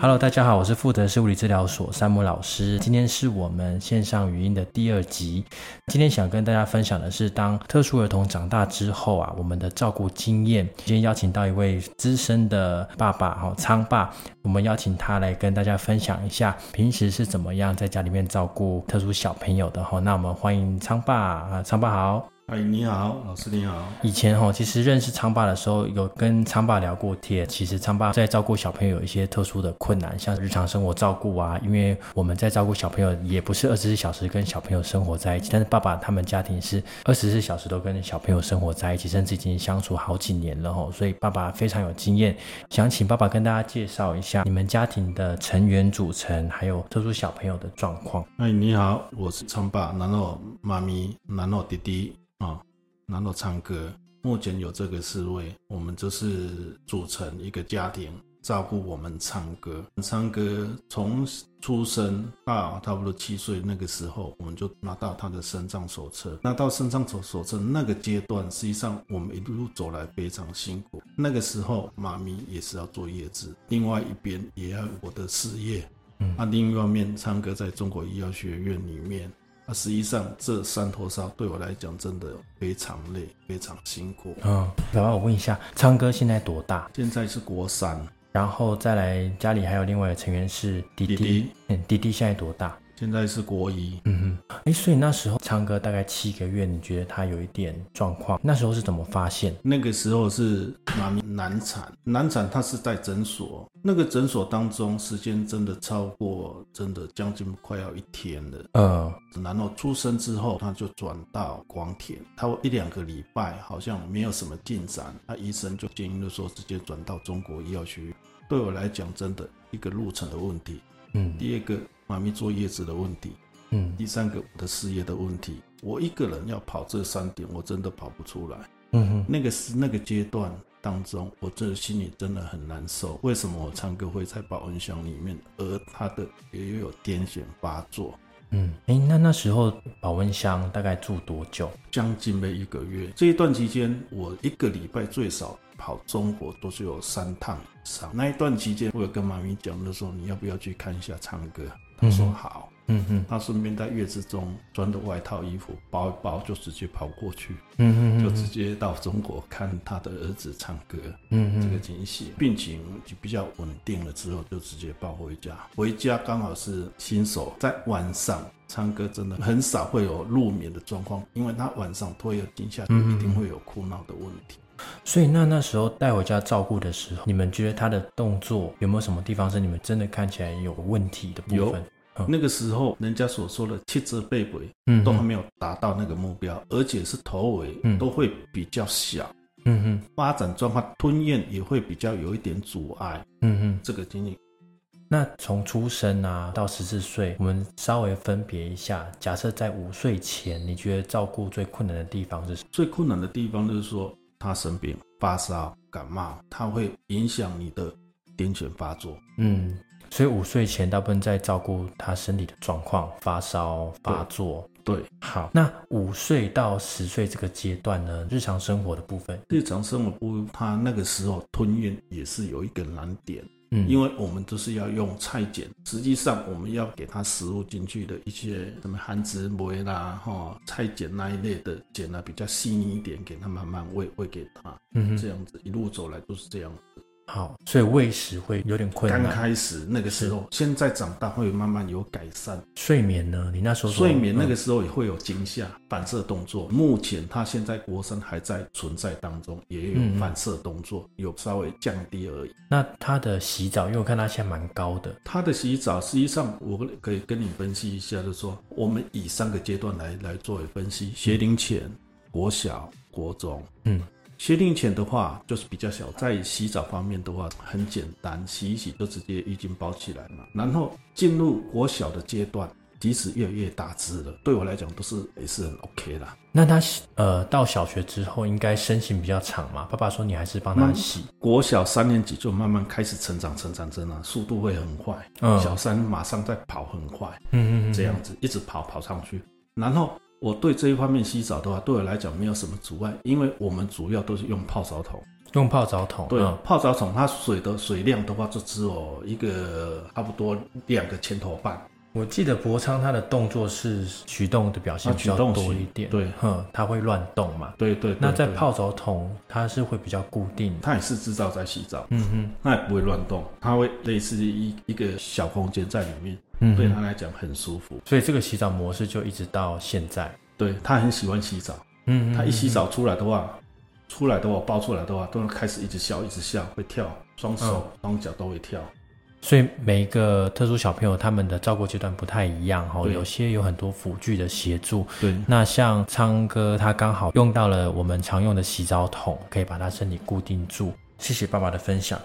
Hello，大家好，我是负责是物理治疗所山姆老师。今天是我们线上语音的第二集。今天想跟大家分享的是，当特殊儿童长大之后啊，我们的照顾经验。今天邀请到一位资深的爸爸，哈，昌爸，我们邀请他来跟大家分享一下平时是怎么样在家里面照顾特殊小朋友的哈。那我们欢迎昌爸啊，昌爸好。哎，你好，老师你好。以前哈，其实认识昌爸的时候，有跟昌爸聊过天。其实昌爸在照顾小朋友有一些特殊的困难，像日常生活照顾啊。因为我们在照顾小朋友，也不是二十四小时跟小朋友生活在一起。但是爸爸他们家庭是二十四小时都跟小朋友生活在一起，甚至已经相处好几年了哈。所以爸爸非常有经验。想请爸爸跟大家介绍一下你们家庭的成员组成，还有特殊小朋友的状况。哎，你好，我是昌爸，然后妈咪，然后弟弟啊。然后唱歌，目前有这个四位，我们就是组成一个家庭，照顾我们唱歌。唱歌从出生到差不多七岁那个时候，我们就拿到他的生长手册。拿到生长手手册那个阶段，实际上我们一路走来非常辛苦。那个时候，妈咪也是要做叶子，另外一边也要我的事业。嗯，那另一方面，唱歌在中国医药学院里面。啊，实际上这三头烧对我来讲真的非常累，非常辛苦。嗯，老爸，我问一下，昌哥现在多大？现在是国三，然后再来家里还有另外的成员是弟弟。嗯，弟弟现在多大？现在是国一，嗯哼，哎，所以那时候唱歌大概七个月，你觉得他有一点状况，那时候是怎么发现？那个时候是妈咪难产，难产他是在诊所，那个诊所当中时间真的超过，真的将近快要一天了，嗯，然后出生之后他就转到广铁，他一两个礼拜好像没有什么进展，那医生就建议说直接转到中国医药学院，对我来讲真的一个路程的问题，嗯，第二个。妈咪坐月子的问题，嗯，第三个我的事业的问题，我一个人要跑这三点，我真的跑不出来。嗯哼，那个是那个阶段当中，我这心里真的很难受。为什么我唱歌会在保温箱里面，而他的也有癫痫发作？嗯，哎，那那时候保温箱大概住多久？将近没一个月。这一段期间，我一个礼拜最少跑中国都是有三趟那一段期间，我有跟妈咪讲的时候，你要不要去看一下唱歌？她说好，嗯哼，他顺便在月子中穿的外套衣服包一包，就直接跑过去，嗯哼，就直接到中国看他的儿子唱歌，嗯哼，这个惊喜，病情就比较稳定了之后，就直接抱回家。回家刚好是新手，在晚上唱歌真的很少会有入眠的状况，因为他晚上拖有惊吓，一定会有哭闹的问题。所以那那时候带回家照顾的时候，你们觉得他的动作有没有什么地方是你们真的看起来有问题的部分？有，那个时候人家所说的七折背尾，嗯，都还没有达到那个目标，而且是头尾都会比较小，嗯哼，发展状况吞咽也会比较有一点阻碍，嗯哼，这个经历。那从出生啊到十四岁，我们稍微分别一下。假设在五岁前，你觉得照顾最困难的地方是？最困难的地方就是说。他生病发烧感冒，它会影响你的癫痫发作。嗯，所以五岁前大部分在照顾他身体的状况，发烧发作。对，好，那五岁到十岁这个阶段呢，日常生活的部分，日常生活部分，他那个时候吞咽也是有一个难点。嗯，因为我们都是要用菜碱，实际上我们要给它食物进去的一些什么含脂酶啦、哈菜碱那一类的碱呢，比较细腻一点，给它慢慢喂喂给它，嗯，这样子一路走来都是这样子。好，所以喂食会有点困难。刚开始那个时候，现在长大会慢慢有改善。睡眠呢？你那时候睡眠那个时候也会有惊吓、反射动作。目前他现在国生还在存在当中，也有反射动作，有稍微降低而已。那他的洗澡，因为我看他现在蛮高的。他的洗澡，实际上我可以跟你分析一下，就是说我们以三个阶段来来作为分析：学龄前、国小、国中。嗯。薛定前的话就是比较小，在洗澡方面的话很简单，洗一洗就直接浴巾包起来嘛。然后进入国小的阶段，即使越来越大只了，对我来讲都是也是很 OK 啦。那他呃到小学之后应该身形比较长嘛？爸爸说你还是帮他洗。国小三年级就慢慢开始成长，成长真的，速度会很快。嗯，小三马上在跑很快。嗯嗯嗯，这样子一直跑跑上去，然后。我对这一方面洗澡的话，对我来讲没有什么阻碍，因为我们主要都是用泡澡桶。用泡澡桶。对，泡澡桶它水的水量的话，就只有一个差不多两个拳头半。我记得博昌他的动作是举动的表现比较多一点，对，哼，他会乱动嘛，对对。那在泡澡桶，它是会比较固定，它也是制造在洗澡，嗯哼，它也不会乱动，它会类似一一个小空间在里面，嗯，对他来讲很舒服，所以这个洗澡模式就一直到现在，对他很喜欢洗澡，嗯，他一洗澡出来的话，出来的话抱出来的话，都能开始一直笑一直笑，会跳，双手双脚都会跳。所以每一个特殊小朋友，他们的照顾阶段不太一样哈，有些有很多辅具的协助。对，那像昌哥他刚好用到了我们常用的洗澡桶，可以把他身体固定住。谢谢爸爸的分享。